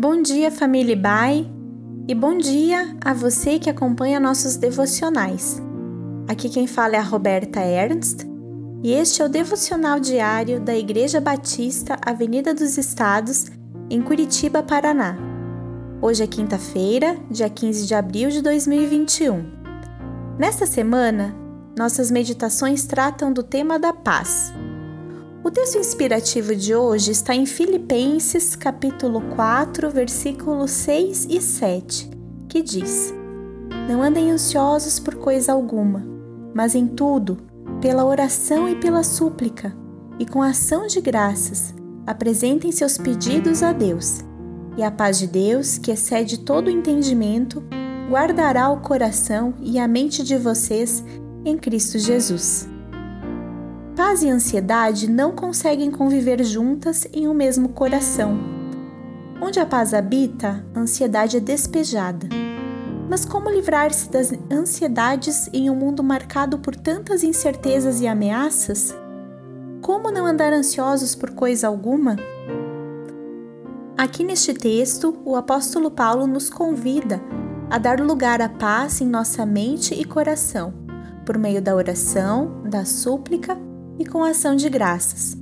Bom dia, família Bai, e bom dia a você que acompanha nossos devocionais. Aqui quem fala é a Roberta Ernst e este é o devocional diário da Igreja Batista Avenida dos Estados, em Curitiba, Paraná. Hoje é quinta-feira, dia 15 de abril de 2021. Nesta semana, nossas meditações tratam do tema da paz. O texto inspirativo de hoje está em Filipenses, capítulo 4, versículos 6 e 7, que diz: Não andem ansiosos por coisa alguma, mas em tudo, pela oração e pela súplica, e com ação de graças, apresentem seus pedidos a Deus. E a paz de Deus, que excede todo entendimento, guardará o coração e a mente de vocês em Cristo Jesus. Paz e ansiedade não conseguem conviver juntas em um mesmo coração. Onde a paz habita, a ansiedade é despejada. Mas como livrar-se das ansiedades em um mundo marcado por tantas incertezas e ameaças? Como não andar ansiosos por coisa alguma? Aqui neste texto, o apóstolo Paulo nos convida a dar lugar à paz em nossa mente e coração, por meio da oração, da súplica e com ação de graças.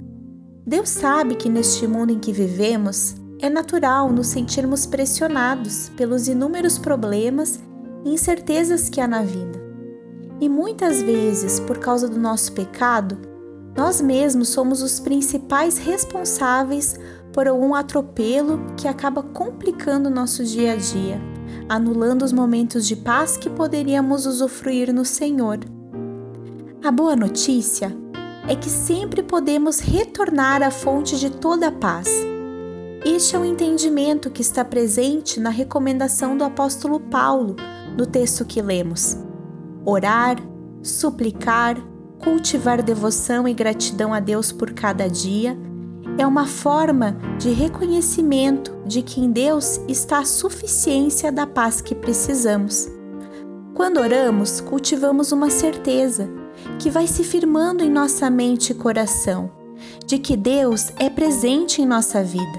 Deus sabe que neste mundo em que vivemos é natural nos sentirmos pressionados pelos inúmeros problemas e incertezas que há na vida. E muitas vezes, por causa do nosso pecado, nós mesmos somos os principais responsáveis por algum atropelo que acaba complicando nosso dia a dia, anulando os momentos de paz que poderíamos usufruir no Senhor. A boa notícia é que sempre podemos retornar à fonte de toda a paz. Este é o entendimento que está presente na recomendação do apóstolo Paulo, no texto que lemos. Orar, suplicar, cultivar devoção e gratidão a Deus por cada dia é uma forma de reconhecimento de que em Deus está a suficiência da paz que precisamos. Quando oramos, cultivamos uma certeza que vai se firmando em nossa mente e coração, de que Deus é presente em nossa vida,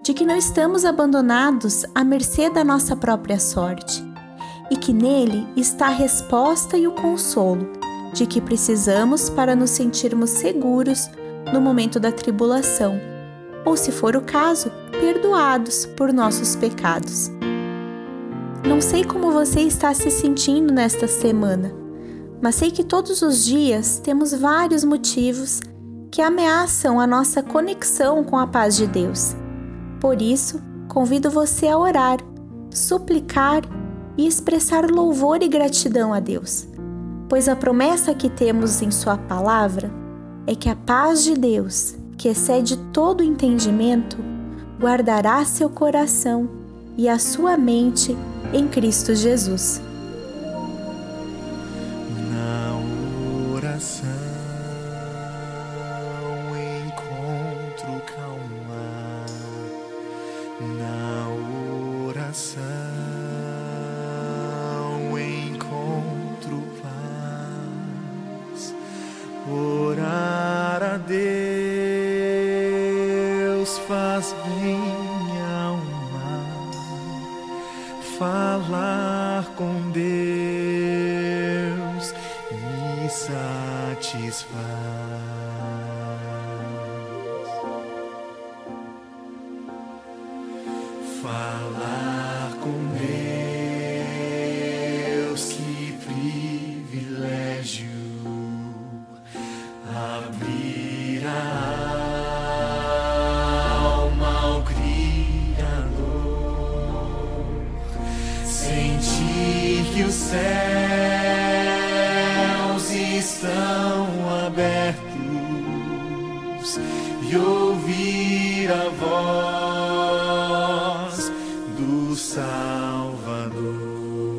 de que não estamos abandonados à mercê da nossa própria sorte e que nele está a resposta e o consolo de que precisamos para nos sentirmos seguros no momento da tribulação, ou, se for o caso, perdoados por nossos pecados. Não sei como você está se sentindo nesta semana mas sei que todos os dias temos vários motivos que ameaçam a nossa conexão com a paz de Deus. Por isso, convido você a orar, suplicar e expressar louvor e gratidão a Deus, pois a promessa que temos em Sua palavra é que a paz de Deus, que excede todo entendimento, guardará seu coração e a sua mente em Cristo Jesus. coração encontro calma. Na oração encontro paz. Orar a Deus faz bem falar com Deus me satisfaz. Falar céus estão abertos e ouvir a voz do Salvador.